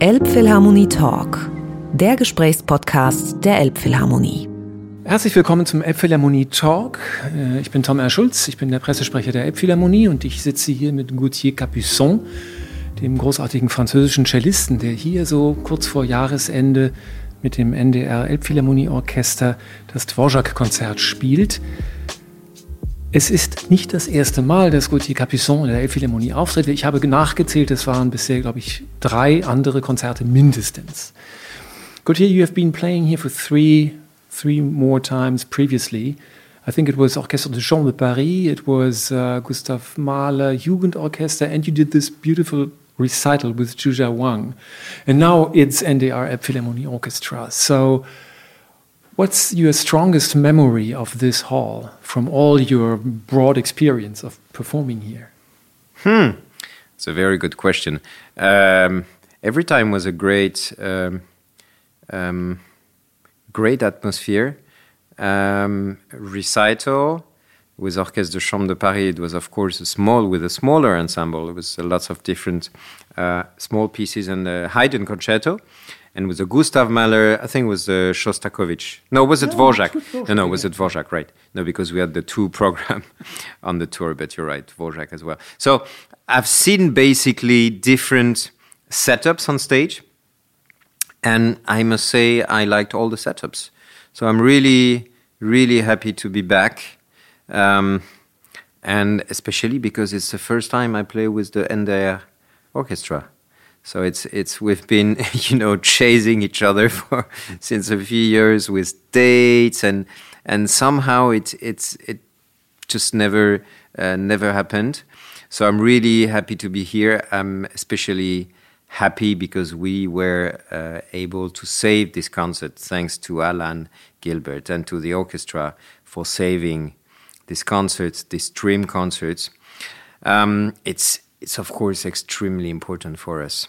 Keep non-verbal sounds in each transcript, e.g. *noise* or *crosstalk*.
Elbphilharmonie Talk, der Gesprächspodcast der Elbphilharmonie. Herzlich willkommen zum Elbphilharmonie Talk. Äh, ich bin Tom R. Schulz, ich bin der Pressesprecher der Elbphilharmonie und ich sitze hier mit Gauthier Capuçon, dem großartigen französischen Cellisten, der hier so kurz vor Jahresende mit dem NDR Elbphilharmonie Orchester das Dvorak-Konzert spielt. Es ist nicht das erste Mal, dass Gauthier Capuçon in der Elbphilharmonie auftritt. Ich habe nachgezählt, es waren bisher, glaube ich, drei andere Konzerte mindestens. Gauthier, you have been playing here for three, three more times previously. I think it was Orchestre de Chambre de Paris, it was uh, Gustav Mahler Jugendorchester, and you did this beautiful recital with Zhuzha Wang. And now it's NDR Elbphilharmonie Orchestra. So, What's your strongest memory of this hall from all your broad experience of performing here? Hmm, it's a very good question. Um, every time was a great, um, um, great atmosphere. Um, recital with Orchestre de Chambre de Paris. It was, of course, a small with a smaller ensemble. It was lots of different uh, small pieces and the Haydn concerto and with the Gustav Mahler, I think it was uh, Shostakovich. No, was it no, *laughs* Dvorak? No, no, was it Dvorak, right. No, because we had the two program *laughs* on the tour, but you're right, Dvorak as well. So I've seen basically different setups on stage, and I must say I liked all the setups. So I'm really, really happy to be back. Um, and especially because it's the first time I play with the NDR orchestra. So it's it's we've been *laughs* you know chasing each other *laughs* for since a few years with dates and and somehow it it's it just never uh, never happened. So I'm really happy to be here. I'm especially happy because we were uh, able to save this concert thanks to Alan Gilbert and to the orchestra for saving this concert, this dream concert. Um, it's it's of course extremely important for us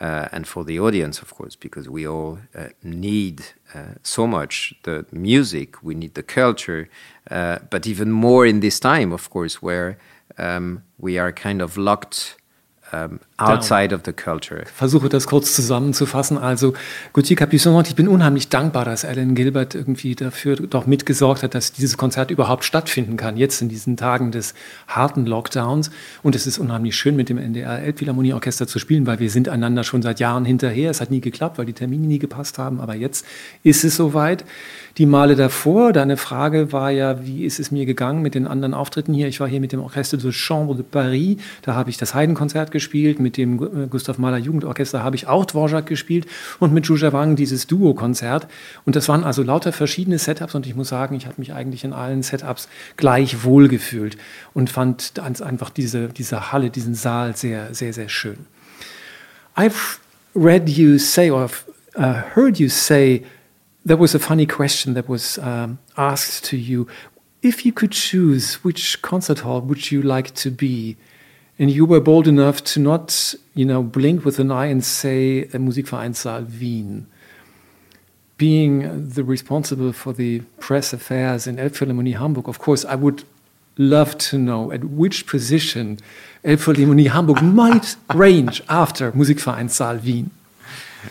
uh, and for the audience, of course, because we all uh, need uh, so much the music, we need the culture, uh, but even more in this time, of course, where um, we are kind of locked um, outside of the culture. Versuche das kurz zusammenzufassen. Also Gauthier Capuçon, ich bin unheimlich dankbar, dass Alan Gilbert irgendwie dafür doch mitgesorgt hat, dass dieses Konzert überhaupt stattfinden kann, jetzt in diesen Tagen des harten Lockdowns. Und es ist unheimlich schön, mit dem NDR Elbphilharmonieorchester zu spielen, weil wir sind einander schon seit Jahren hinterher. Es hat nie geklappt, weil die Termine nie gepasst haben, aber jetzt ist es soweit. Die Male davor, deine Frage war ja, wie ist es mir gegangen mit den anderen Auftritten hier? Ich war hier mit dem Orchestre de Chambre de Paris, da habe ich das Heidenkonzert gespielt, mit dem äh, Gustav Mahler Jugendorchester habe ich auch Dvorak gespielt und mit Zhuzha Wang dieses Duo-Konzert. Und das waren also lauter verschiedene Setups und ich muss sagen, ich habe mich eigentlich in allen Setups gleich wohl gefühlt und fand einfach diese, diese Halle, diesen Saal sehr, sehr, sehr schön. I've read you say or uh, heard you say there was a funny question that was um, asked to you. If you could choose which concert hall would you like to be, and you were bold enough to not, you know, blink with an eye and say Musikvereinssaal Wien. Being the responsible for the press affairs in Elbphilharmonie Hamburg, of course, I would love to know at which position Elbphilharmonie Hamburg might range after Musikvereinssaal Wien.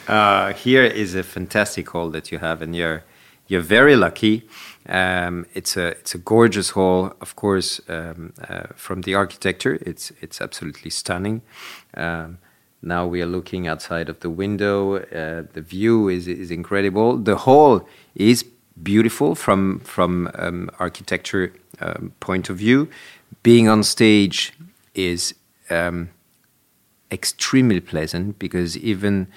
Uh, here is a fantastic hall that you have, and you're you're very lucky. Um, it's a it's a gorgeous hall, of course. Um, uh, from the architecture, it's it's absolutely stunning. Um, now we are looking outside of the window. Uh, the view is is incredible. The hall is beautiful from from um, architecture um, point of view. Being on stage is um, extremely pleasant because even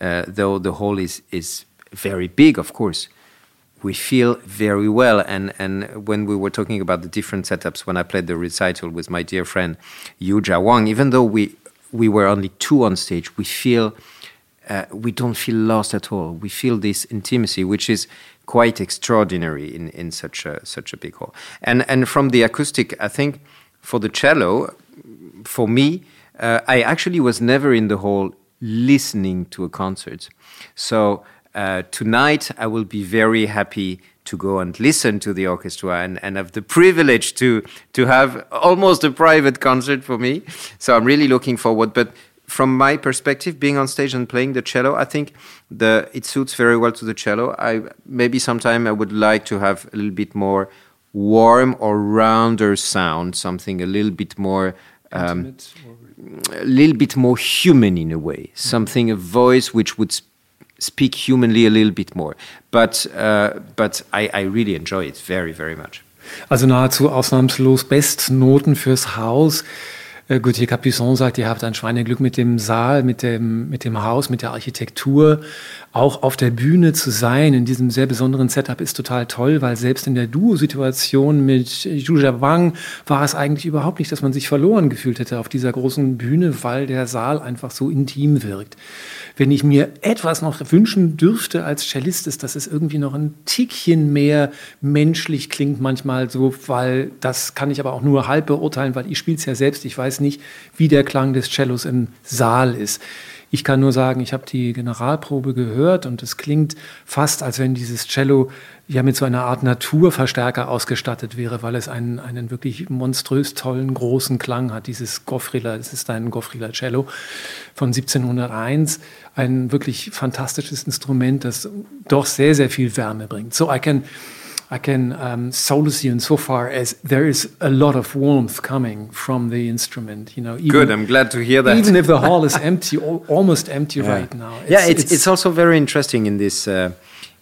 uh, though the hall is is very big, of course, we feel very well. And and when we were talking about the different setups, when I played the recital with my dear friend Yuja Wang, even though we we were only two on stage, we feel uh, we don't feel lost at all. We feel this intimacy, which is quite extraordinary in, in such a such a big hall. And and from the acoustic, I think for the cello, for me, uh, I actually was never in the hall listening to a concert. So uh, tonight I will be very happy to go and listen to the orchestra and, and have the privilege to to have almost a private concert for me. So I'm really looking forward. But from my perspective, being on stage and playing the cello, I think the it suits very well to the cello. I maybe sometime I would like to have a little bit more warm or rounder sound, something a little bit more. Um, a little bit more human in a way, something a voice which would speak humanly a little bit more. But uh, but I, I really enjoy it very very much. Also nahezu ausnahmslos Bestnoten fürs Haus. Äh, Gauthier Capuçon sagt, ihr habt ein Schweineglück mit dem Saal, mit dem, mit dem Haus, mit der Architektur. Auch auf der Bühne zu sein, in diesem sehr besonderen Setup, ist total toll, weil selbst in der Duo-Situation mit Zhuja Wang war es eigentlich überhaupt nicht, dass man sich verloren gefühlt hätte auf dieser großen Bühne, weil der Saal einfach so intim wirkt. Wenn ich mir etwas noch wünschen dürfte als Cellist, ist, dass es irgendwie noch ein Tickchen mehr menschlich klingt manchmal so, weil das kann ich aber auch nur halb beurteilen, weil ich spiele es ja selbst. Ich weiß nicht, wie der Klang des Cellos im Saal ist. Ich kann nur sagen, ich habe die Generalprobe gehört und es klingt fast, als wenn dieses Cello ja mit so einer Art Naturverstärker ausgestattet wäre, weil es einen, einen wirklich monströs tollen, großen Klang hat. Dieses Goffriller, es ist ein Goffriller Cello von 1701, ein wirklich fantastisches Instrument, das doch sehr, sehr viel Wärme bringt. So I can I can um, solace you in so far as there is a lot of warmth coming from the instrument. You know, even, good. I'm glad to hear that. Even if the hall is *laughs* empty, almost empty yeah. right now. It's, yeah, it's, it's, it's also very interesting in this uh,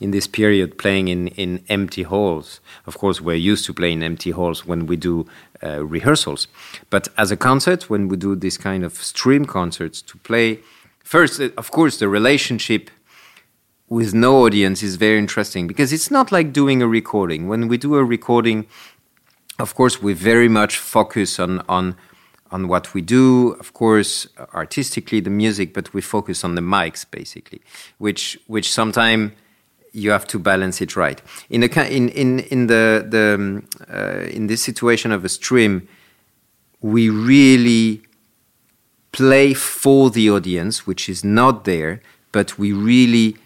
in this period playing in in empty halls. Of course, we're used to playing in empty halls when we do uh, rehearsals, but as a concert, when we do this kind of stream concerts, to play first, uh, of course, the relationship with no audience is very interesting because it's not like doing a recording. When we do a recording, of course, we very much focus on on on what we do, of course, artistically the music, but we focus on the mics basically, which which sometimes you have to balance it right. In a in in in the the um, uh, in this situation of a stream, we really play for the audience, which is not there, but we really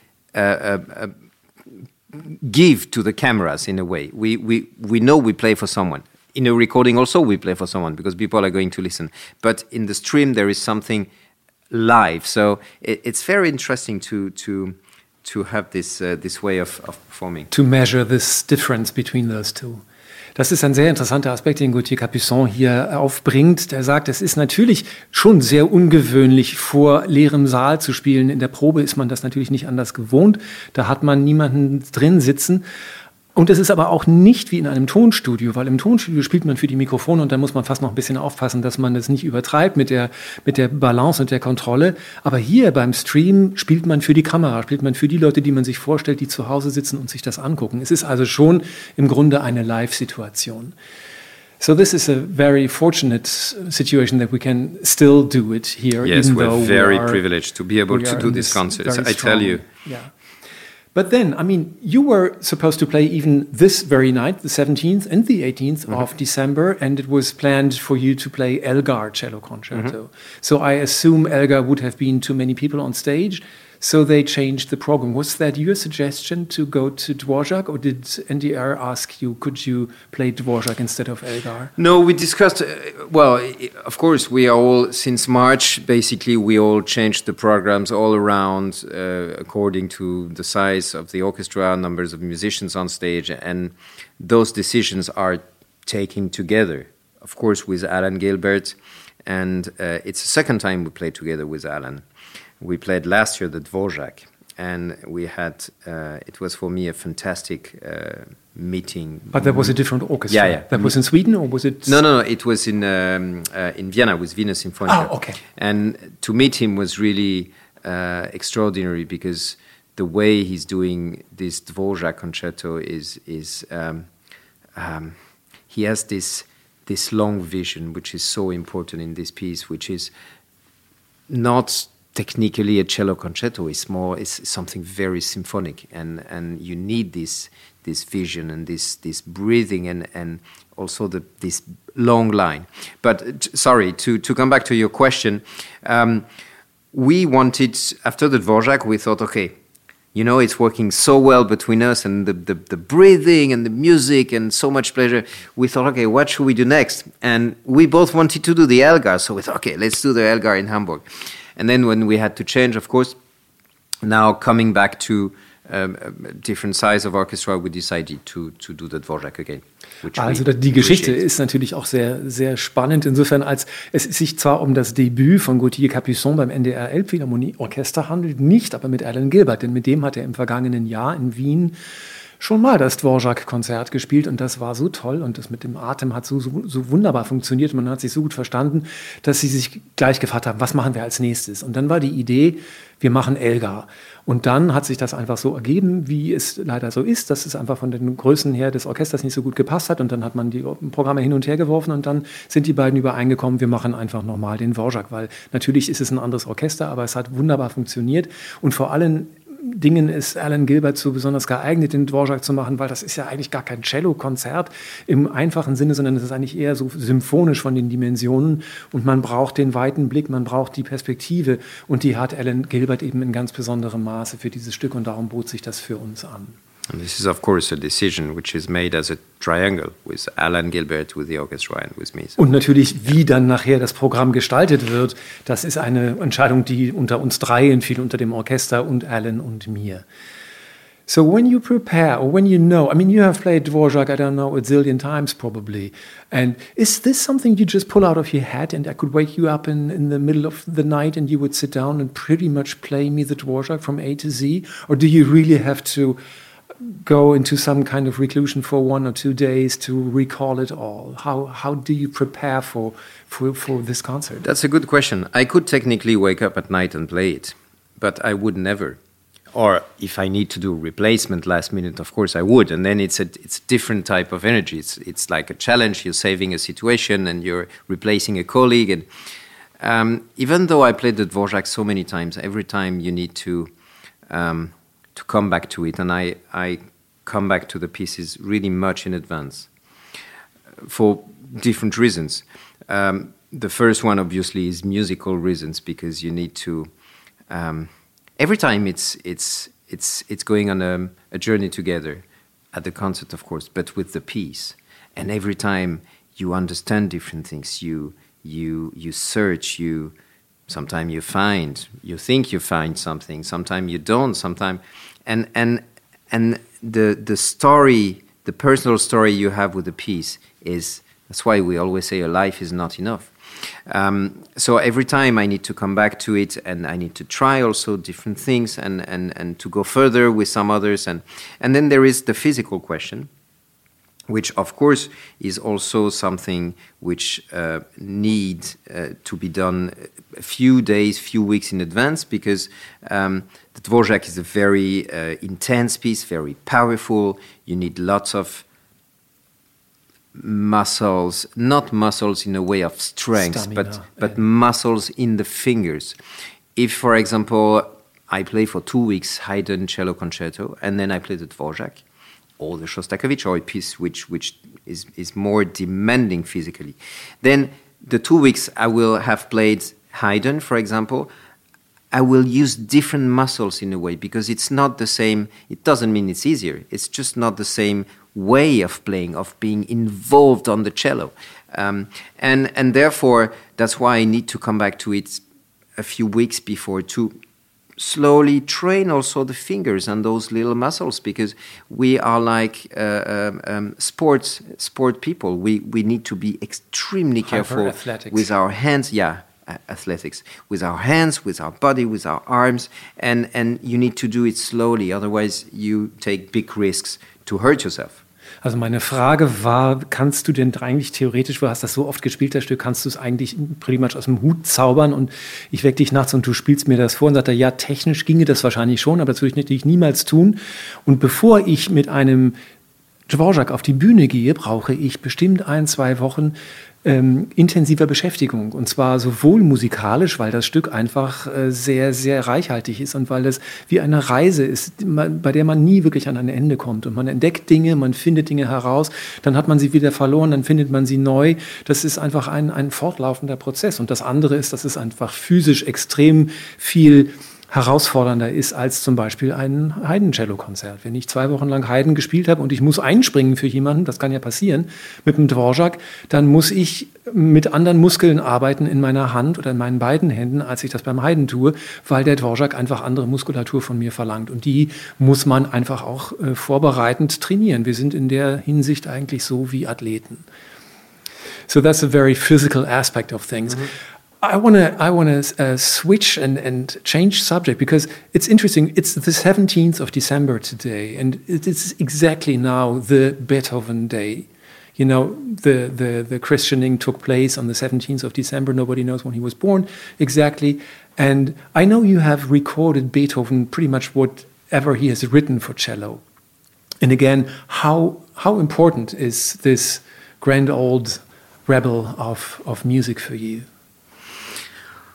give to the cameras in a way. We, we, we know we play for someone. In a recording, also, we play for someone because people are going to listen. But in the stream, there is something live. So it, it's very interesting to, to, to have this, uh, this way of, of performing. To measure this difference between those two. Das ist ein sehr interessanter Aspekt, den Gauthier Capuçon hier aufbringt. Der sagt, es ist natürlich schon sehr ungewöhnlich, vor leerem Saal zu spielen. In der Probe ist man das natürlich nicht anders gewohnt. Da hat man niemanden drin sitzen. Und es ist aber auch nicht wie in einem Tonstudio, weil im Tonstudio spielt man für die Mikrofone und da muss man fast noch ein bisschen aufpassen, dass man das nicht übertreibt mit der, mit der Balance und der Kontrolle. Aber hier beim Stream spielt man für die Kamera, spielt man für die Leute, die man sich vorstellt, die zu Hause sitzen und sich das angucken. Es ist also schon im Grunde eine Live-Situation. So this is a very fortunate situation that we can still do it here. Yes, we're very we are, privileged to be able to do this concert. I tell you. Yeah. But then, I mean, you were supposed to play even this very night, the 17th and the 18th mm -hmm. of December, and it was planned for you to play Elgar cello concerto. Mm -hmm. So I assume Elgar would have been too many people on stage. So they changed the program. Was that your suggestion to go to Dvorak, or did NDR ask you, could you play Dvorak instead of Elgar? No, we discussed. Uh, well, of course, we are all since March. Basically, we all changed the programs all around uh, according to the size of the orchestra, numbers of musicians on stage, and those decisions are taken together. Of course, with Alan Gilbert, and uh, it's the second time we played together with Alan we played last year the Dvorak, and we had uh, it was for me a fantastic uh, meeting. But that was a different orchestra. Yeah, yeah. That was in Sweden, or was it? No, no, no. It was in um, uh, in Vienna with Wiener Sinfonia. Oh, okay. And to meet him was really uh, extraordinary because the way he's doing this Dvorak concerto is is um, um, he has this this long vision, which is so important in this piece, which is not technically a cello concerto is more is something very symphonic and and you need this this vision and this this breathing and and also the this long line. But sorry to to come back to your question um, we wanted after the Dvorak we thought okay you know it's working so well between us and the, the, the breathing and the music and so much pleasure. We thought okay what should we do next? And we both wanted to do the elgar so we thought okay let's do the elgar in hamburg And then when we had to change, of course, now coming back to um, different size of orchestra, we decided to, to do the Dvorak again. Also die Geschichte ist natürlich auch sehr, sehr spannend, insofern als es sich zwar um das Debüt von Gauthier Capuçon beim NDR Elbphilharmonie Orchester handelt, nicht aber mit Alan Gilbert, denn mit dem hat er im vergangenen Jahr in Wien schon mal das Dvorak-Konzert gespielt und das war so toll und das mit dem Atem hat so, so, so wunderbar funktioniert. Man hat sich so gut verstanden, dass sie sich gleich gefragt haben, was machen wir als nächstes? Und dann war die Idee, wir machen Elgar. Und dann hat sich das einfach so ergeben, wie es leider so ist, dass es einfach von den Größen her des Orchesters nicht so gut gepasst hat. Und dann hat man die Programme hin und her geworfen und dann sind die beiden übereingekommen, wir machen einfach nochmal den Dvorak, weil natürlich ist es ein anderes Orchester, aber es hat wunderbar funktioniert. Und vor allem Dingen ist Alan Gilbert so besonders geeignet, den Dvorak zu machen, weil das ist ja eigentlich gar kein Cello-Konzert im einfachen Sinne, sondern es ist eigentlich eher so symphonisch von den Dimensionen. Und man braucht den weiten Blick, man braucht die Perspektive. Und die hat Alan Gilbert eben in ganz besonderem Maße für dieses Stück. Und darum bot sich das für uns an. And this is, of course, a decision which is made as a triangle with Alan Gilbert, with the orchestra and with me. Und natürlich, wie dann nachher das Programm gestaltet wird, das ist eine Entscheidung, die unter uns dreien fiel, unter dem Orchester und Alan und mir. So when you prepare, or when you know, I mean, you have played Dvorak, I don't know, a zillion times probably. And is this something you just pull out of your head and I could wake you up in, in the middle of the night and you would sit down and pretty much play me the Dvorak from A to Z? Or do you really have to go into some kind of reclusion for one or two days to recall it all? How, how do you prepare for, for, for this concert? That's a good question. I could technically wake up at night and play it, but I would never. Or if I need to do replacement last minute, of course I would. And then it's a it's a different type of energy. It's it's like a challenge. You're saving a situation and you're replacing a colleague. And um, even though I played the Dvorak so many times, every time you need to um, to come back to it, and I, I come back to the pieces really much in advance for different reasons. Um, the first one, obviously, is musical reasons because you need to. Um, every time it's it's it's it's going on a, a journey together, at the concert, of course, but with the piece, and every time you understand different things, you you you search, you sometimes you find, you think you find something, sometimes you don't, sometimes and and and the the story, the personal story you have with the piece is that's why we always say a life is not enough. Um, so every time I need to come back to it, and I need to try also different things, and and and to go further with some others, and and then there is the physical question which of course is also something which uh, need uh, to be done a few days, few weeks in advance, because um, Dvorak is a very uh, intense piece, very powerful. You need lots of muscles, not muscles in a way of strength, Stamina, but but yeah. muscles in the fingers. If, for example, I play for two weeks Haydn cello concerto, and then I play the Dvorak, or the Shostakovich or a piece which which is is more demanding physically. Then the two weeks I will have played Haydn, for example. I will use different muscles in a way because it's not the same. It doesn't mean it's easier. It's just not the same way of playing, of being involved on the cello, um, and and therefore that's why I need to come back to it a few weeks before to slowly train also the fingers and those little muscles because we are like uh, um, um, sports sport people. We we need to be extremely careful with our hands. Yeah, athletics with our hands, with our body, with our arms, and and you need to do it slowly. Otherwise, you take big risks to hurt yourself. Also meine Frage war, kannst du denn eigentlich theoretisch, du hast das so oft gespielt, das Stück, kannst du es eigentlich pretty much aus dem Hut zaubern und ich weck dich nachts und du spielst mir das vor und sagt er, ja, technisch ginge das wahrscheinlich schon, aber das würde ich natürlich niemals tun. Und bevor ich mit einem Dvorak auf die Bühne gehe, brauche ich bestimmt ein, zwei Wochen ähm, intensiver Beschäftigung. Und zwar sowohl musikalisch, weil das Stück einfach äh, sehr, sehr reichhaltig ist und weil es wie eine Reise ist, bei der man nie wirklich an ein Ende kommt. Und man entdeckt Dinge, man findet Dinge heraus, dann hat man sie wieder verloren, dann findet man sie neu. Das ist einfach ein, ein fortlaufender Prozess. Und das andere ist, dass es einfach physisch extrem viel herausfordernder ist als zum Beispiel ein Haydn-Cello-Konzert. Wenn ich zwei Wochen lang Haydn gespielt habe und ich muss einspringen für jemanden, das kann ja passieren, mit dem Dvorak, dann muss ich mit anderen Muskeln arbeiten in meiner Hand oder in meinen beiden Händen, als ich das beim Haydn tue, weil der Dvorak einfach andere Muskulatur von mir verlangt. Und die muss man einfach auch äh, vorbereitend trainieren. Wir sind in der Hinsicht eigentlich so wie Athleten. So that's a very physical aspect of things. -hmm. I want to I want to uh, switch and, and change subject because it's interesting. It's the 17th of December today, and it is exactly now the Beethoven Day. You know, the, the, the christening took place on the 17th of December. Nobody knows when he was born exactly. And I know you have recorded Beethoven pretty much whatever he has written for cello. And again, how, how important is this grand old rebel of, of music for you?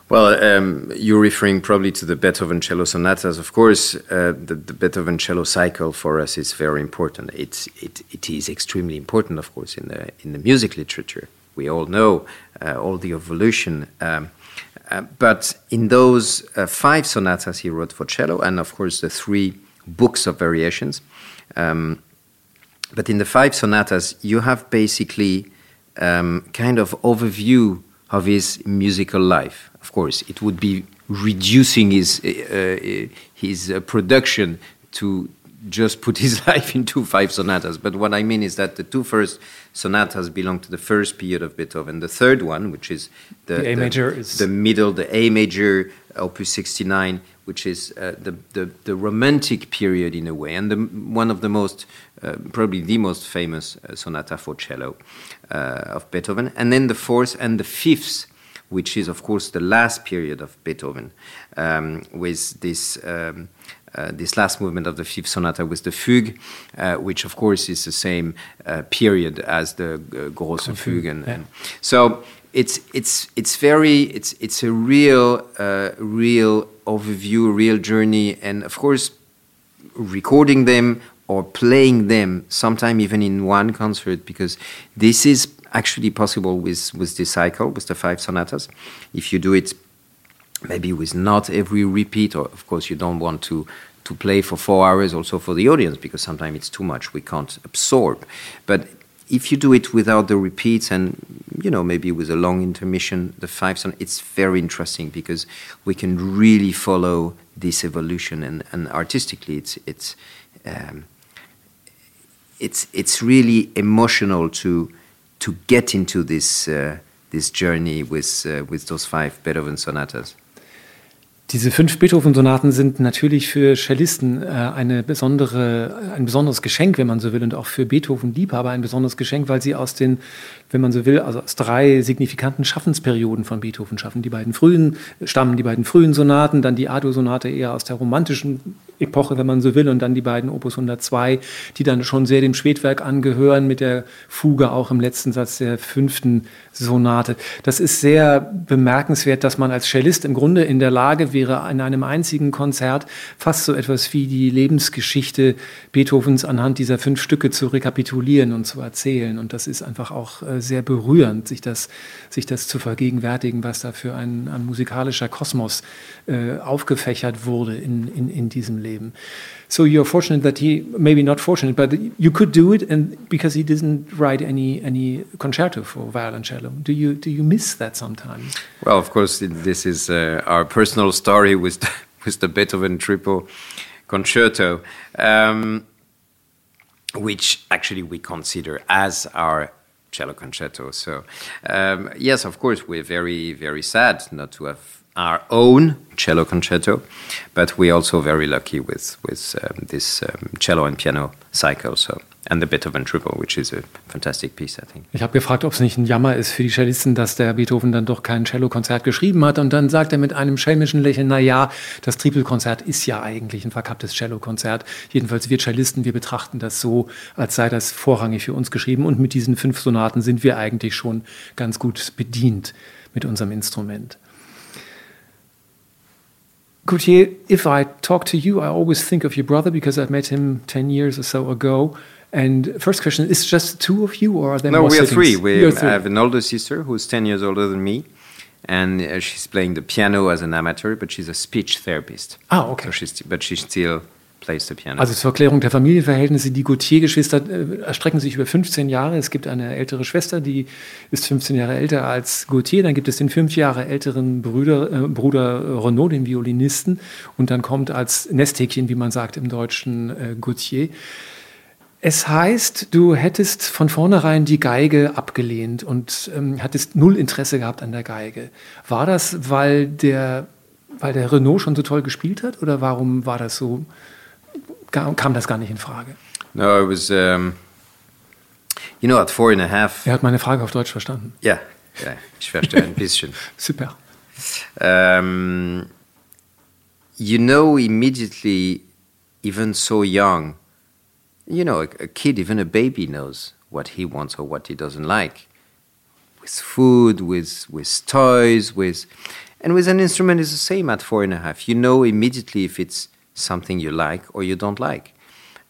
Well, um, you're referring probably to the Beethoven cello sonatas. Of course, uh, the, the, Beethoven cello cycle for us is very important. It's, it, it is extremely important, of course, in the, in the music literature. We all know uh, all the evolution. Um, uh, but in those uh, five sonatas he wrote for cello, and of course the three books of variations, um, but in the five sonatas, you have basically um, kind of overview of his musical life of course, it would be reducing his uh, uh, his uh, production to just put *laughs* his life into five sonatas. But what I mean is that the two first sonatas belong to the first period of Beethoven. The third one, which is the, the A the, major, is the middle, the A major, Opus 69, which is uh, the, the, the romantic period in a way, and the, one of the most, uh, probably the most famous uh, sonata for cello of Beethoven. And then the fourth and the fifth which is, of course, the last period of Beethoven, um, with this. Um, uh, this last movement of the fifth sonata with the fugue, uh, which of course is the same uh, period as the uh, grosse fugue, and, yeah. and, so it's it's it's very it's it's a real uh, real overview, real journey, and of course recording them or playing them, sometime even in one concert, because this is actually possible with, with this cycle, with the five sonatas. If you do it maybe with not every repeat, or of course you don't want to to play for four hours also for the audience because sometimes it's too much we can't absorb but if you do it without the repeats and you know maybe with a long intermission the five son it's very interesting because we can really follow this evolution and, and artistically it's it's um, it's it's really emotional to to get into this uh, this journey with uh, with those five Beethoven sonatas. Diese fünf Beethoven-Sonaten sind natürlich für Cellisten äh, eine besondere, ein besonderes Geschenk, wenn man so will, und auch für Beethoven-Liebhaber ein besonderes Geschenk, weil sie aus den, wenn man so will, also aus drei signifikanten Schaffensperioden von Beethoven schaffen. Die beiden frühen stammen die beiden frühen Sonaten, dann die Ado-Sonate eher aus der romantischen Epoche, wenn man so will, und dann die beiden Opus 102, die dann schon sehr dem Spätwerk angehören, mit der Fuge auch im letzten Satz der fünften Sonate. Das ist sehr bemerkenswert, dass man als Cellist im Grunde in der Lage wäre, in einem einzigen Konzert fast so etwas wie die Lebensgeschichte Beethovens anhand dieser fünf Stücke zu rekapitulieren und zu erzählen. Und das ist einfach auch äh, sehr berührend, sich das, sich das zu vergegenwärtigen, was da für ein, ein musikalischer Kosmos äh, aufgefächert wurde in, in, in diesem Leben. So you're fortunate that he, maybe not fortunate, but you could do it, and because he didn't write any any concerto for violoncello. Do you do you miss that sometimes? Well, of course, this is uh, our personal story with the, *laughs* with the Beethoven triple concerto, um, which actually we consider as our cello concerto. So, um, yes, of course, we're very very sad not to have our own cello concerto, but we're also very lucky with with um, this um, cello and piano cycle. So and the Beethoven Triple, which is a fantastic piece, I think. Ich habe gefragt, ob es nicht ein Jammer ist für die Cellisten, dass der Beethoven dann doch kein Cello-Konzert geschrieben hat. Und dann sagt er mit einem schelmischen Lächeln, na ja, das Triple-Konzert ist ja eigentlich ein verkapptes Cello-Konzert. Jedenfalls wir Cellisten, wir betrachten das so, als sei das vorrangig für uns geschrieben. Und mit diesen fünf Sonaten sind wir eigentlich schon ganz gut bedient mit unserem Instrument. Gauthier, if I talk to you, I always think of your brother because I met him 10 years or so ago. And first question, is just two of you or are there no, we are three. We three. have an older sister who's 10 years older than me. and uh, she's playing the piano as an amateur, but she's a speech therapist. Ah, okay. So she's, but she still plays the piano. Also zur Erklärung der Familienverhältnisse, die Gautier-Geschwister äh, erstrecken sich über 15 Jahre. Es gibt eine ältere Schwester, die ist 15 Jahre älter als Gautier. Dann gibt es den fünf Jahre älteren Brüder, äh, Bruder Renaud, den Violinisten. Und dann kommt als Nesthäkchen, wie man sagt im Deutschen, äh, Gautier. Es heißt, du hättest von vornherein die Geige abgelehnt und ähm, hattest null Interesse gehabt an der Geige. War das, weil der, weil der Renault schon so toll gespielt hat oder warum war das so? kam das gar nicht in Frage. No, it was, um, you know, at four and a half. Er hat meine Frage auf Deutsch verstanden. Ja, ja ich verstehe ein bisschen. *laughs* Super. Um, you know immediately, even so young, you know, a, a kid, even a baby knows what he wants or what he doesn't like. With food, with, with toys, with. And with an instrument, it's the same at four and a half. You know immediately if it's something you like or you don't like.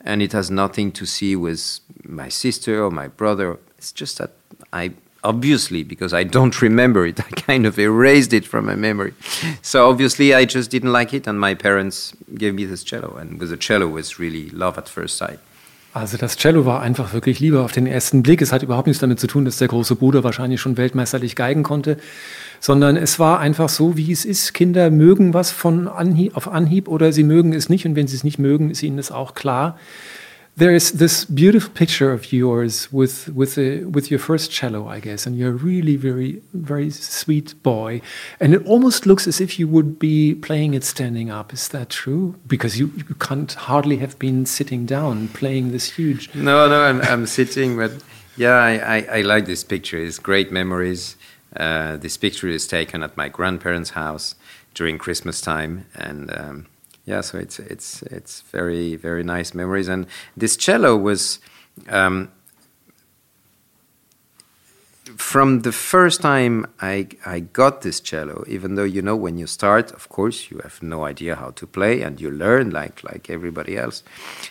And it has nothing to see with my sister or my brother. It's just that I obviously, because I don't *laughs* remember it, I kind of erased it from my memory. So obviously, I just didn't like it, and my parents gave me this cello. And with the cello, was really love at first sight. Also das Cello war einfach wirklich Liebe auf den ersten Blick. Es hat überhaupt nichts damit zu tun, dass der große Bruder wahrscheinlich schon weltmeisterlich geigen konnte, sondern es war einfach so, wie es ist. Kinder mögen was von Anhieb, auf Anhieb oder sie mögen es nicht und wenn sie es nicht mögen, ist ihnen das auch klar. There is this beautiful picture of yours with with a, with your first cello, I guess, and you're a really very very sweet boy, and it almost looks as if you would be playing it standing up. Is that true? Because you, you can't hardly have been sitting down playing this huge. No, no, I'm, I'm sitting, but yeah, I, I, I, like this picture. It's great memories. Uh, this picture is taken at my grandparents' house during Christmas time, and. Um, yeah, so it's it's it's very very nice memories. And this cello was um, from the first time I I got this cello. Even though you know when you start, of course you have no idea how to play, and you learn like like everybody else.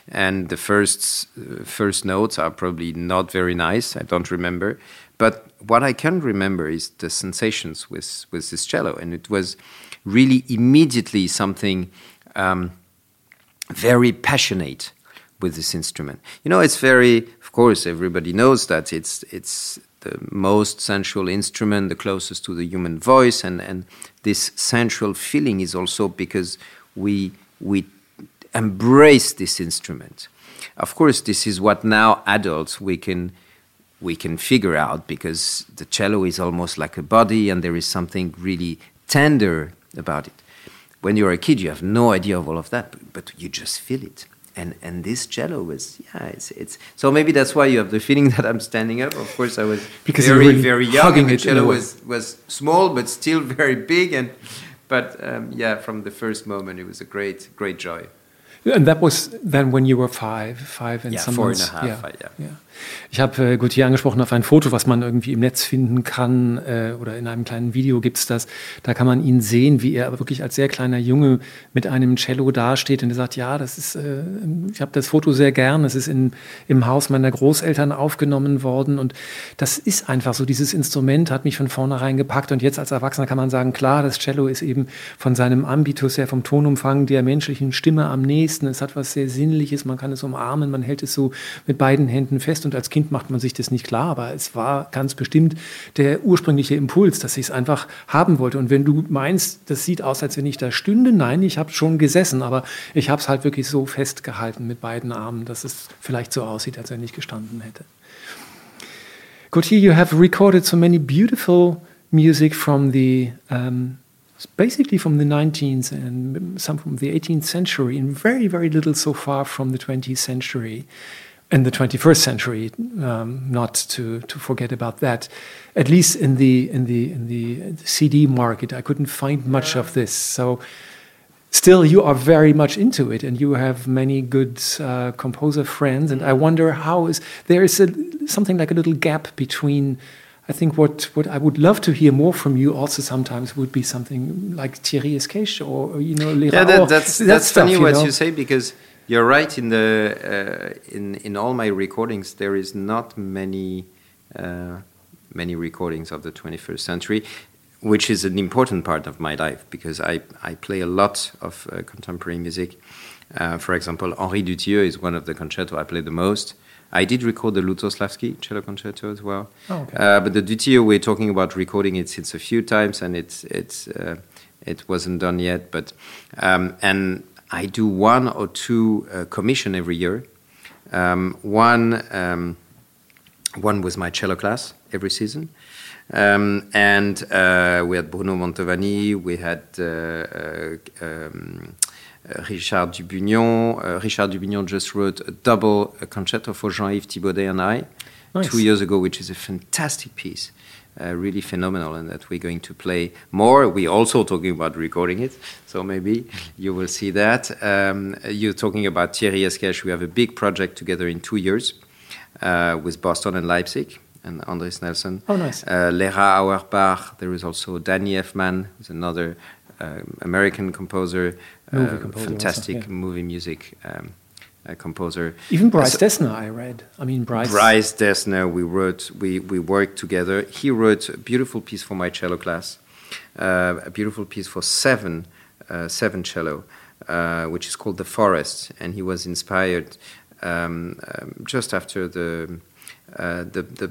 And the first uh, first notes are probably not very nice. I don't remember, but what I can remember is the sensations with with this cello, and it was really immediately something um, very passionate with this instrument. You know, it's very, of course, everybody knows that it's it's the most sensual instrument, the closest to the human voice, and and this sensual feeling is also because we we embrace this instrument. Of course, this is what now adults we can we can figure out because the cello is almost like a body, and there is something really tender about it when you're a kid, you have no idea of all of that, but, but you just feel it. And and this cello was yeah, it's it's so maybe that's why you have the feeling *laughs* that I'm standing up. Of course, I was because very really very young. And the cello was was small but still *laughs* very big, and but um, yeah, from the first moment, it was a great great joy. And that was then when you were five, five and yeah, some four months. and a half. Yeah. yeah. Ich habe äh, Gauthier angesprochen auf ein Foto, was man irgendwie im Netz finden kann äh, oder in einem kleinen Video gibt es das. Da kann man ihn sehen, wie er wirklich als sehr kleiner Junge mit einem Cello dasteht und er sagt, ja, das ist, äh, ich habe das Foto sehr gern, es ist in, im Haus meiner Großeltern aufgenommen worden und das ist einfach so, dieses Instrument hat mich von vornherein gepackt und jetzt als Erwachsener kann man sagen, klar, das Cello ist eben von seinem Ambitus her, vom Tonumfang der menschlichen Stimme am nächsten, es hat was sehr Sinnliches, man kann es umarmen, man hält es so mit beiden Händen fest und als Kind macht man sich das nicht klar, aber es war ganz bestimmt der ursprüngliche Impuls, dass ich es einfach haben wollte. Und wenn du meinst, das sieht aus, als wenn ich da stünde, nein, ich habe schon gesessen, aber ich habe es halt wirklich so festgehalten mit beiden Armen, dass es vielleicht so aussieht, als wenn ich gestanden hätte. Gauthier, you have recorded so many beautiful music from the um, basically from the 19th and some from the 18th century, and very, very little so far from the 20th century and the 21st century, um, not to, to forget about that. At least in the in the in the CD market, I couldn't find much of this. So, still, you are very much into it, and you have many good uh, composer friends. And I wonder how is there is a, something like a little gap between. I think what, what I would love to hear more from you also sometimes would be something like Thierry Escaich or, you know, Les yeah, that, that's, that that's stuff, funny you what know? you say because you're right. In the uh, in in all my recordings, there is not many uh, many recordings of the 21st century. which is an important part of my life because I, I play a lot of uh, contemporary music. Uh, for example, Henri Dutilleux is one of the concerto I play the most. I did record the Lutosławski cello concerto as well. Oh, okay. uh, but the Dutilleux, we're talking about recording it since a few times, and it's it's uh, it wasn't done yet. But um, and I do one or two uh, commission every year. Um, one um, one was my cello class every season. Um, and uh, we had Bruno Mantovani, we had uh, uh, um, Richard Dubugnon. Uh, Richard Dubugnon just wrote a double concerto for Jean-Yves Thibaudet and I Nice. two years ago, which is a fantastic piece. Uh, really phenomenal, and that we're going to play more. We're also talking about recording it, so maybe you will see that. Um, you're talking about Thierry Escaich. We have a big project together in two years uh, with Boston and Leipzig and Andris Nelsons. Oh, nice. Uh, Lera Auerbach. There is also Danny Elfman, who's another American composer, Movie uh, composer also, fantastic yeah. movie music um, uh, composer. Even Bryce So- Dessner, I read. I mean, Bryce. Bryce Dessner, we wrote, we, we worked together. He wrote a beautiful piece for my cello class, uh, a beautiful piece for seven, uh, seven cello, uh, which is called The Forest. And he was inspired um, um, just after the, uh, the, the,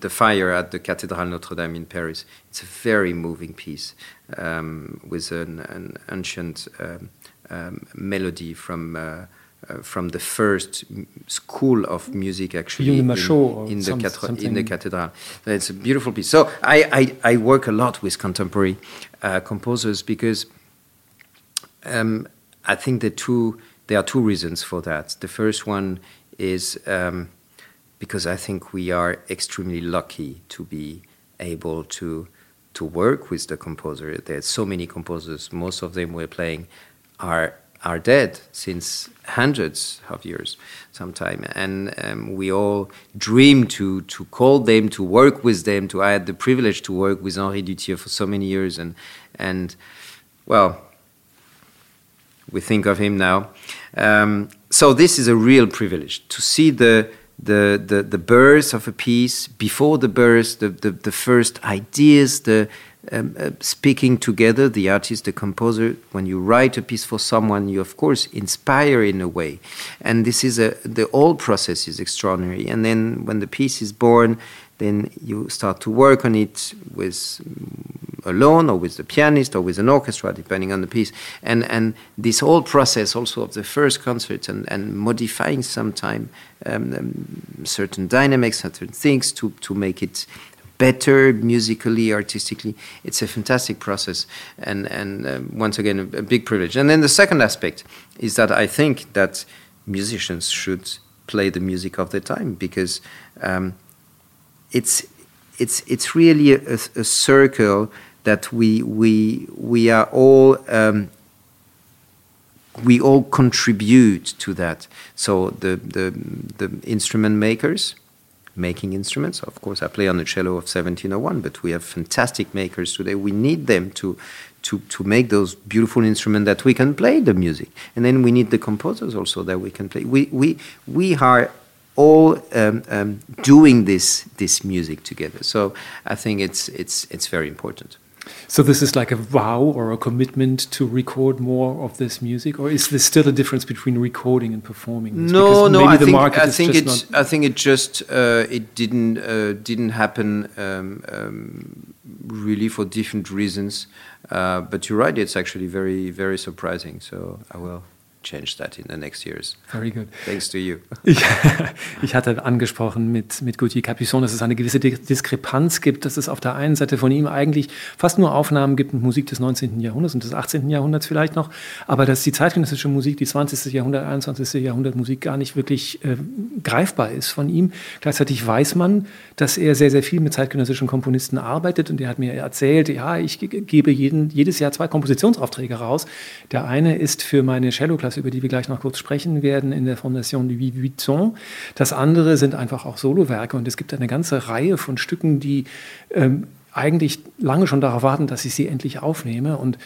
the fire at the Cathédrale Notre Dame in Paris. It's a very moving piece um, with an, an ancient um, um, melody from. Uh, uh, from the first school of music, actually, in, in the some- cathed- in the cathedral. It's a beautiful piece. So I, I, I work a lot with contemporary uh, composers because um, I think the two there are two reasons for that. The first one is um, because I think we are extremely lucky to be able to to work with the composer. There's so many composers. Most of them we're playing are are dead since hundreds of years, sometime, and um, we all dream to to call them, to work with them. To I had the privilege to work with Henri Dutilleux for so many years, and and well, we think of him now. Um, so this is a real privilege to see the the, the, the birth of a piece before the birth, the, the, the first ideas, the um, uh, speaking together, the artist, the composer. When you write a piece for someone, you of course inspire in a way, and this is a the whole process is extraordinary. And then when the piece is born, then you start to work on it with mm, alone or with the pianist or with an orchestra, depending on the piece. And and this whole process also of the first concert and, and modifying sometime um, um, certain dynamics, certain things to to make it better musically, artistically. It's a fantastic process, and and um, once again a, a big privilege. And then the second aspect is that I think that musicians should play the music of their time because. Um, it's it's it's really a, a circle that we we we are all um, we all contribute to that. So the the the instrument makers making instruments. Of course, I play on the cello of 1701, but we have fantastic makers today. We need them to to to make those beautiful instruments that we can play the music, and then we need the composers also that we can play. We we we are all um, um, doing this this music together. So I think it's it's it's very important. So this is like a vow or a commitment to record more of this music, or is there still a difference between recording and performing? This? No, Because no. maybe I think I think it I think it just uh, it didn't uh, didn't happen um, um, really for different reasons. Uh, but you're right. It's actually very very surprising. So I will change that in the next years. Very good. Thanks to you. *laughs* Ich, *laughs* ich hatte angesprochen mit, mit Gauthier Capuçon, dass es eine gewisse Di- Diskrepanz gibt, dass es auf der einen Seite von ihm eigentlich fast nur Aufnahmen gibt mit Musik des 19. Jahrhunderts und des 18. Jahrhunderts vielleicht noch, aber dass die zeitgenössische Musik, die 20. Jahrhundert, 21. Jahrhundert Musik gar nicht wirklich äh, greifbar ist von ihm. Gleichzeitig weiß man, dass er sehr, sehr viel mit zeitgenössischen Komponisten arbeitet und er hat mir erzählt, ja, ich ge- gebe jeden, jedes Jahr zwei Kompositionsaufträge raus. Der eine ist für meine Cello-Klasse, über die wir gleich noch kurz sprechen werden, in der Fondation Louis Vuitton. Das andere sind einfach auch Solowerke und es gibt eine ganze Reihe von Stücken, die ähm, eigentlich lange schon darauf warten, dass ich sie endlich aufnehme und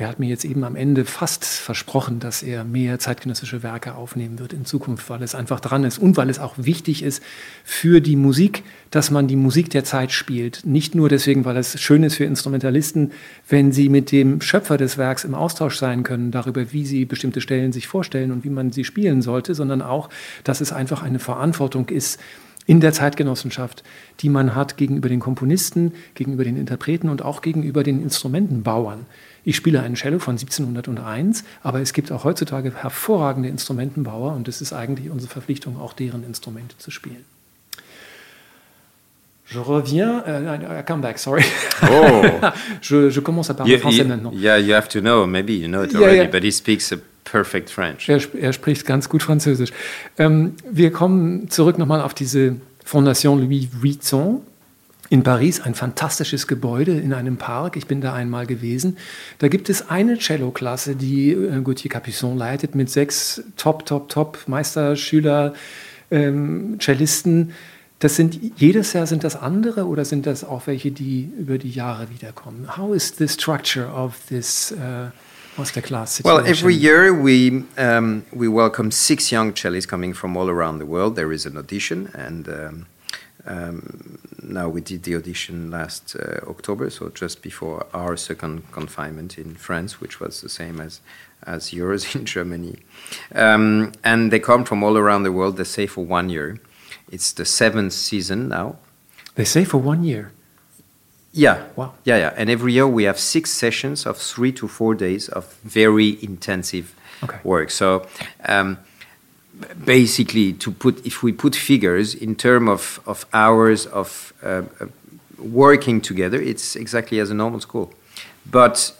Er hat mir jetzt eben am Ende fast versprochen, dass er mehr zeitgenössische Werke aufnehmen wird in Zukunft, weil es einfach dran ist und weil es auch wichtig ist für die Musik, dass man die Musik der Zeit spielt. Nicht nur deswegen, weil es schön ist für Instrumentalisten, wenn sie mit dem Schöpfer des Werks im Austausch sein können, darüber, wie sie bestimmte Stellen sich vorstellen und wie man sie spielen sollte, sondern auch, dass es einfach eine Verantwortung ist, in der Zeitgenossenschaft, die man hat gegenüber den Komponisten, gegenüber den Interpreten und auch gegenüber den Instrumentenbauern. Ich spiele einen Cello von 1701, aber es gibt auch heutzutage hervorragende Instrumentenbauer und es ist eigentlich unsere Verpflichtung, auch deren Instrumente zu spielen. Je reviens, uh, I come back, sorry. Oh. *laughs* je, je, commence à parler you, français you, maintenant. Yeah, you have to know, maybe you know it already, yeah, yeah. but he speaks a perfect French. Er, er spricht ganz gut Französisch. Ähm, wir kommen zurück nochmal auf diese Fondation Louis Vuitton in Paris, ein fantastisches Gebäude in einem Park. Ich bin da einmal gewesen. Da gibt es eine Cello-Klasse, die äh, Gauthier Capuçon leitet, mit sechs Top, Top, Top Meisterschüler, ähm, Cellisten. Das sind jedes Jahr sind das andere oder sind das auch welche, die über die Jahre wiederkommen? How is the structure of this uh, masterclass situation? Well, every year we um, we welcome six young cellists coming from all around the world. There is an audition, and um, um, now we did the audition last uh, October, so just before our second confinement in France, which was the same as as yours *laughs* in Germany. Um, and they come from all around the world. They stay for one year. It's the seventh season now. They say for one year. Yeah. Wow. Yeah, yeah. And every year we have six sessions of three to four days of very intensive okay. work. So um, basically, to put if we put figures in terms of, of hours of uh, uh, working together, it's exactly as a normal school. But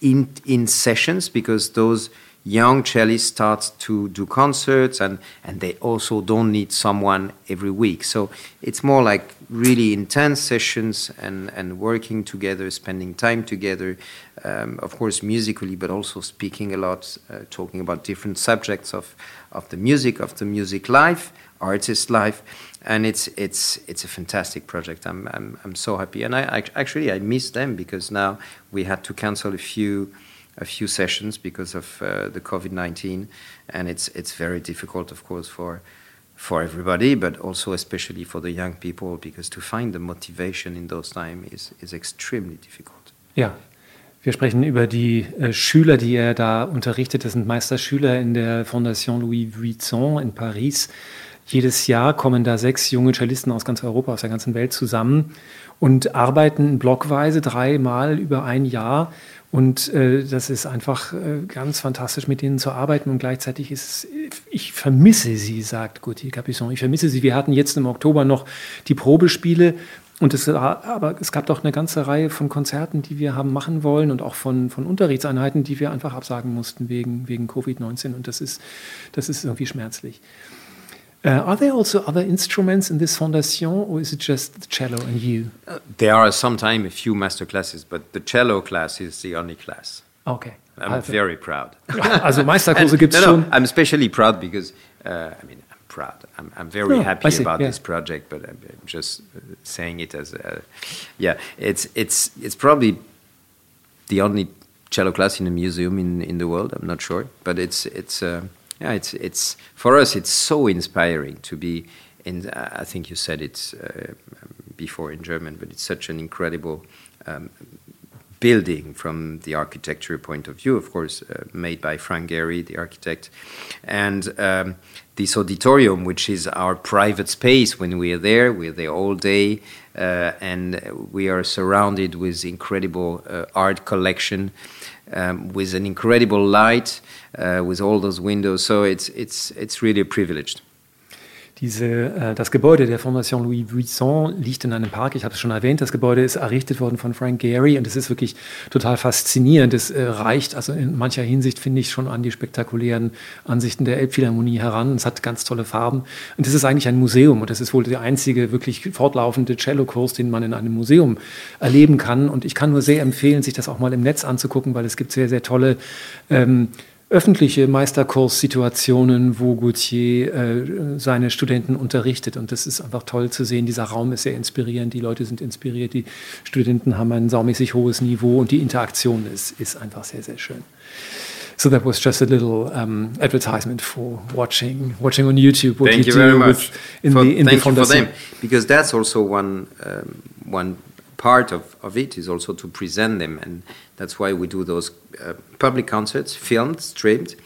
in in sessions, because those young cellists start to do concerts and, and they also don't need someone every week. So it's more like really intense sessions and, and working together, spending time together, um, of course, musically, but also speaking a lot, uh, talking about different subjects of, of the music, of the music life, artist life. And it's it's it's a fantastic project. I'm I'm, I'm so happy, and I, I actually I miss them because now we had to cancel a few a few sessions because of uh, the COVID nineteen, and it's it's very difficult, of course, for for everybody, but also especially for the young people, because to find the motivation in those times is is extremely difficult. Ja. Wir sprechen über die äh, Schüler, die er da unterrichtet. Das sind Meisterschüler in der Fondation Louis Vuitton in Paris. Jedes Jahr kommen da sechs junge Cellisten aus ganz Europa, aus der ganzen Welt zusammen und arbeiten blockweise dreimal über ein Jahr und äh, das ist einfach äh, ganz fantastisch, mit denen zu arbeiten. Und gleichzeitig ist, ich vermisse sie, sagt Gauthier Capuçon. Ich vermisse sie. Wir hatten jetzt im Oktober noch die Probespiele. Und es, aber es gab doch eine ganze Reihe von Konzerten, die wir haben machen wollen und auch von, von Unterrichtseinheiten, die wir einfach absagen mussten wegen, wegen Covid-19. Und das ist, das ist irgendwie schmerzlich. Uh, are there also other instruments in this fondation, or is it just the cello and you? Uh, there are sometimes a few master classes, but the cello class is the only class. Okay. I'm also, very proud. *laughs* also Meisterkurse gibt es no, schon. No, I'm especially proud because, uh, I mean, proud. I'm, I'm very no, happy see, about yeah. this project, but I'm just uh, saying it as, a, yeah, it's it's it's probably the only cello class in a museum in in the world. I'm not sure, but it's it's. Uh, yeah, it's it's for us. It's so inspiring to be in. I think you said it uh, before in German, but it's such an incredible um, building from the architecture point of view. Of course, uh, made by Frank Gehry, the architect, and um, this auditorium, which is our private space. When we are there, we're there all day, uh, and we are surrounded with incredible uh, art collection um, with an incredible light, uh, with all those windows. So it's it's it's really a privilege. Diese, äh, das Gebäude der Fondation Louis Vuitton liegt in einem Park. Ich habe es schon erwähnt. Das Gebäude ist errichtet worden von Frank Gehry und es ist wirklich total faszinierend. Es äh, reicht also in mancher Hinsicht, finde ich, schon an die spektakulären Ansichten der Elbphilharmonie heran. Es hat ganz tolle Farben und es ist eigentlich ein Museum und es ist wohl der einzige wirklich fortlaufende Cellokurs, den man in einem Museum erleben kann. Und ich kann nur sehr empfehlen, sich das auch mal im Netz anzugucken, weil es gibt sehr, sehr tolle ähm, öffentliche Meisterkurssituationen, wo Gauthier äh, seine Studenten unterrichtet. Und das ist einfach toll zu sehen. Dieser Raum ist sehr inspirierend, die Leute sind inspiriert, die Studenten haben ein saumäßig hohes Niveau und die Interaktion ist, ist einfach sehr, sehr schön. So that was just a little um, advertisement for watching watching on YouTube what thank you, you very much. in for, the in thank the you for them because that's also one um, one part of, of it is also to present them and that's why we do those uh, public concerts filmed streamed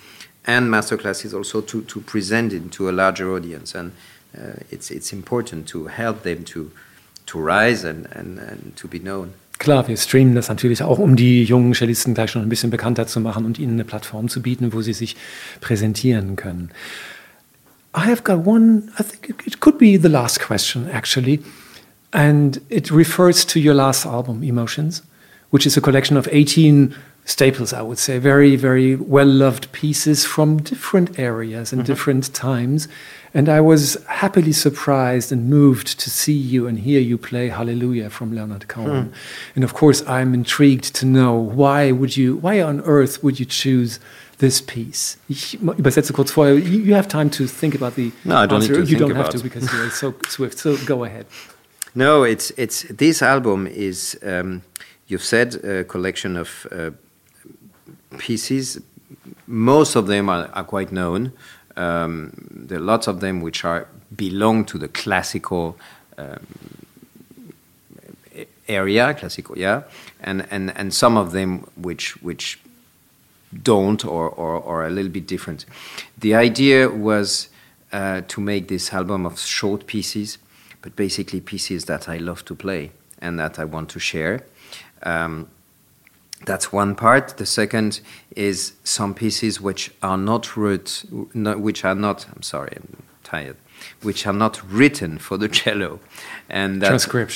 and masterclasses also to, to present it to a larger audience. And uh, it's it's important to help them to to rise and, and, and to be known. Klar, wir streamen das natürlich auch, um die jungen Cellisten gleich schon ein bisschen bekannter zu machen und ihnen eine Plattform zu bieten, wo sie sich präsentieren können. I have got one, I think it could be the last question actually, and it refers to your last album, Emotions, which is a collection of 18 staples, I would say, very, very well loved pieces from different areas and mm -hmm. different times. And I was happily surprised and moved to see you and hear you play Hallelujah from Leonard Cohen. Hmm. And of course, I'm intrigued to know why would you, why on earth would you choose this piece? Ich übersetze kurz vorher. You, you have time to think about the no, I don't answer. Need to you think don't about have to because you're so *laughs* swift. So go ahead. No, it's it's this album is um, you've said a collection of uh, pieces. Most of them are, are quite known. Um, there are lots of them which are belong to the classical um, area, classical, yeah, and, and, and some of them which which don't or, or, or a little bit different. The idea was uh, to make this album of short pieces, but basically pieces that I love to play and that I want to share. Um, that's one part. The second is some pieces which are not wrote, which are not. I'm sorry, I'm tired. Which are not written for the *laughs* cello, and that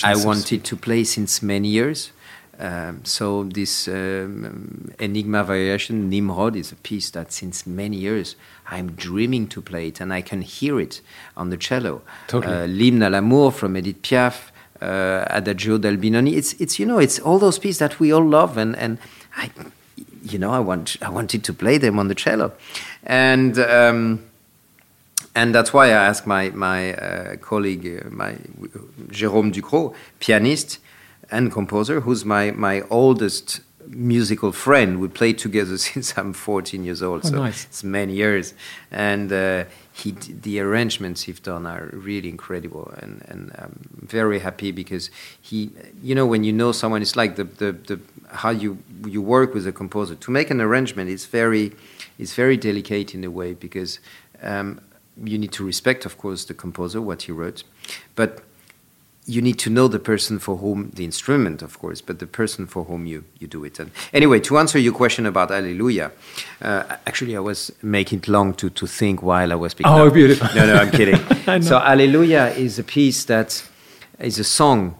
I wanted to play since many years. Um, so this um, Enigma variation, Nimrod, is a piece that since many years I'm dreaming to play it, and I can hear it on the cello. Totally. Uh, L'hymne à l'amour from Edith Piaf uh, Adagio d'Albinoni. It's it's you know it's all those pieces that we all love, and and I, you know, I want I wanted to play them on the cello, and. Um, and that's why I asked my my uh, colleague, uh, my Jérôme Ducrot, pianist and composer, who's my my oldest musical friend. We played together *laughs* since I'm 14 years old, oh, so nice. it's many years. And uh, he the arrangements he's done are really incredible and and I'm very happy because he you know when you know someone it's like the the, the how you you work with a composer to make an arrangement is very is very delicate in a way because um, you need to respect of course the composer what he wrote but you need to know the person for whom the instrument, of course, but the person for whom you, you do it. And anyway, to answer your question about Alleluia, uh, actually, I was making it long to, to think while I was speaking. Oh, beautiful. No, no, I'm kidding. *laughs* so, Alleluia is a piece that is a song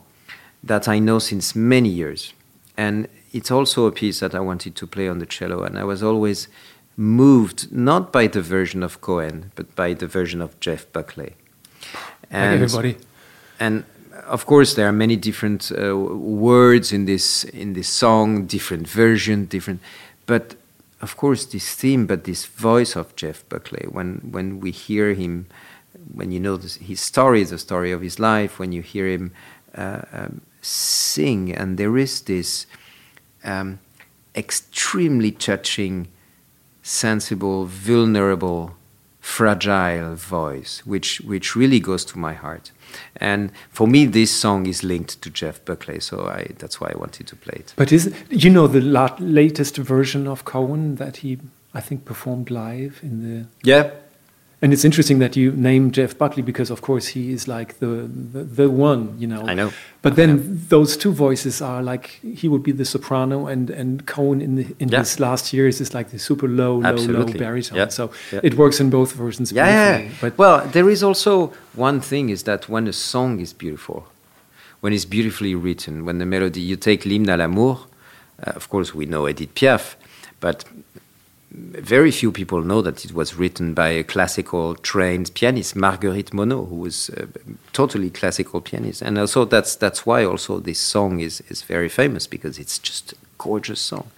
that I know since many years. And it's also a piece that I wanted to play on the cello. And I was always moved not by the version of Cohen, but by the version of Jeff Buckley. And, like everybody. And of course, there are many different uh, words in this in this song, different version, different. But of course, this theme, but this voice of Jeff Buckley, when when we hear him, when you know this, his story, the story of his life, when you hear him uh, um, sing, and there is this um, extremely touching, sensible, vulnerable, fragile voice, which which really goes to my heart. And for me, this song is linked to Jeff Buckley, so I, that's why I wanted to play it. But is you know the latest version of Cohen that he I think performed live in the yeah and it's interesting that you name Jeff Buckley because, of course, he is like the, the, the one, you know. I know. But then those two voices are like he would be the soprano, and and Cohen in the in yeah. his last years is like the super low, Absolutely. low, low baritone. Yeah. So yeah. it works in both versions. Yeah, yeah. But well, there is also one thing is that when a song is beautiful, when it's beautifully written, when the melody, you take l'hymne à l'amour. Uh, of course, we know Edith Piaf, but very few people know that it was written by a classical trained pianist, Marguerite Monnot, who was a totally classical pianist. And also that's that's why also this song is is very famous because it's just a gorgeous song.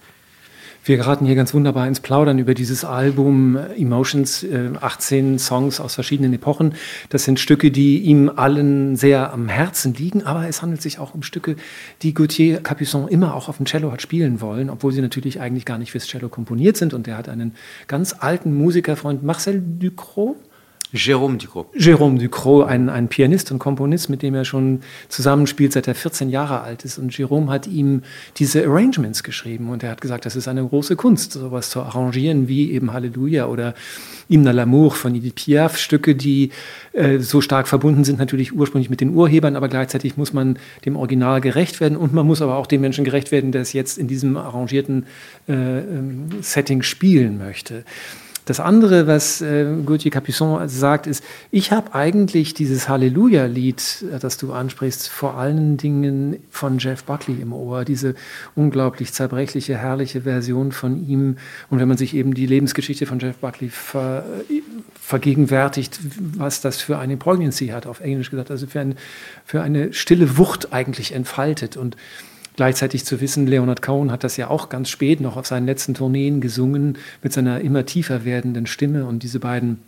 Wir geraten hier ganz wunderbar ins Plaudern über dieses Album äh, Emotions, 18 äh, Songs aus verschiedenen Epochen. Das sind Stücke, die ihm allen sehr am Herzen liegen, aber es handelt sich auch um Stücke, die Gauthier Capuçon immer auch auf dem Cello hat spielen wollen, obwohl sie natürlich eigentlich gar nicht fürs Cello komponiert sind. Und er hat einen ganz alten Musikerfreund, Marcel Ducrot, Jérôme Ducrot. Jérôme Ducrot, ein, ein Pianist und Komponist, mit dem er schon zusammenspielt, seit er 14 Jahre alt ist. Und Jérôme hat ihm diese Arrangements geschrieben und er hat gesagt, das ist eine große Kunst, sowas zu arrangieren wie eben Halleluja oder à l'amour von Edith Piaf, Stücke, die äh, so stark verbunden sind, natürlich ursprünglich mit den Urhebern, aber gleichzeitig muss man dem Original gerecht werden und man muss aber auch dem Menschen gerecht werden, der es jetzt in diesem arrangierten äh, ähm, Setting spielen möchte. Das andere, was äh, Gauthier Capuçon sagt, ist, ich habe eigentlich dieses Halleluja-Lied, äh, das du ansprichst, vor allen Dingen von Jeff Buckley im Ohr. Diese unglaublich zerbrechliche, herrliche Version von ihm. Und wenn man sich eben die Lebensgeschichte von Jeff Buckley ver, äh, vergegenwärtigt, was das für eine Poignancy hat, auf Englisch gesagt, also für, ein, für eine stille Wucht eigentlich entfaltet. Und Gleichzeitig zu wissen, Leonard Cohen hat das ja auch ganz spät noch auf seinen letzten Tourneen gesungen mit seiner immer tiefer werdenden Stimme und diese beiden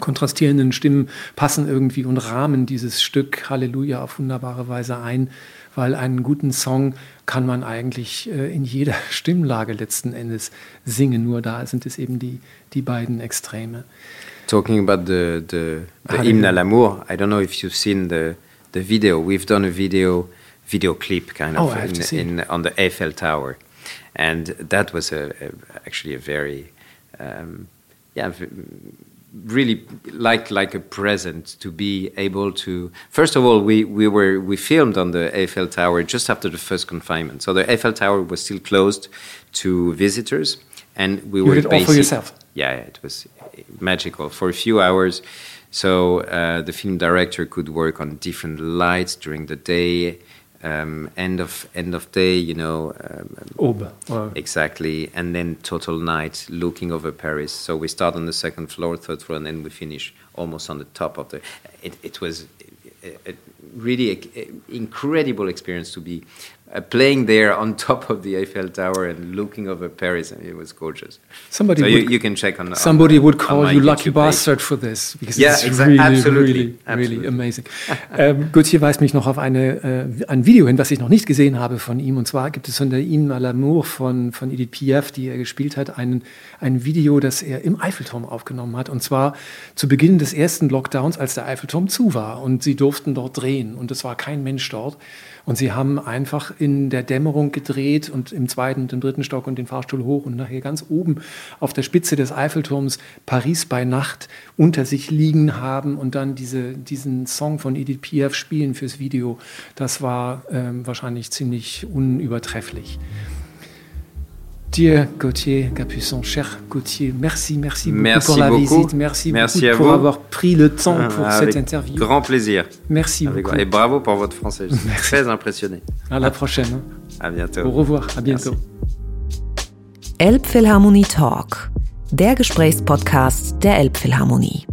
kontrastierenden Stimmen passen irgendwie und rahmen dieses Stück Halleluja auf wunderbare Weise ein, weil einen guten Song kann man eigentlich äh, in jeder *laughs* Stimmlage letzten Endes singen, nur da sind es eben die, die beiden Extreme. Talking about the, the, the Hymne à l'amour, I don't know if you've seen the, the video. We've done a video video clip kind of oh, in, in, on the Eiffel Tower, and that was a, a actually a very um, yeah really like like a present to be able to first of all we, we were we filmed on the Eiffel Tower just after the first confinement. So the Eiffel Tower was still closed to visitors and we you were did all for yourself? Yeah it was magical. For a few hours. So uh, the film director could work on different lights during the day um, end of end of day, you know. Um, Aube. Wow. Exactly, and then total night looking over Paris. So we start on the second floor, third floor, and then we finish almost on the top of the. It, it was a, a really a, a incredible experience to be uh, playing there on top of the Eiffel Tower and looking over Paris, and it was gorgeous. Somebody so would, you, you, can check on. Somebody on, would call you lucky bastard for this because yeah, it's exactly, really, absolutely, really, absolutely. really amazing. *laughs* ähm, Gauthier weist mich noch auf eine, äh, ein Video hin, was ich noch nicht gesehen habe von ihm. Und zwar gibt es von der Hymne à l'amour von, von Edith Piaf, die er gespielt hat, ein, ein Video, das er im Eiffelturm aufgenommen hat. Und zwar zu Beginn des ersten Lockdowns, als der Eiffelturm zu war. Und sie durften dort drehen. Und es war kein Mensch dort. Und sie haben einfach in der Dämmerung gedreht und im zweiten und im dritten Stock und den Fahrstuhl hoch und nachher ganz oben auf der Spitze des Eiffelturms Paris bei Nacht unter sich liegen haben und dann diese, diesen Song von Edith Piaf spielen fürs Video. Das war ähm, wahrscheinlich ziemlich unübertrefflich. Dear Gauthier Capuçon, cher Gauthier, merci, merci beaucoup merci pour la beaucoup. visite. Merci, merci beaucoup à pour vous. avoir pris le temps Ah, pour avec cette interview. Grand plaisir. Merci Avec- beaucoup. Et bravo pour votre français. Je suis très impressionné. À la prochaine. hein. À bientôt. Au revoir, à bientôt. Elbphilharmonie Talk, der Gesprächspodcast der Elbphilharmonie.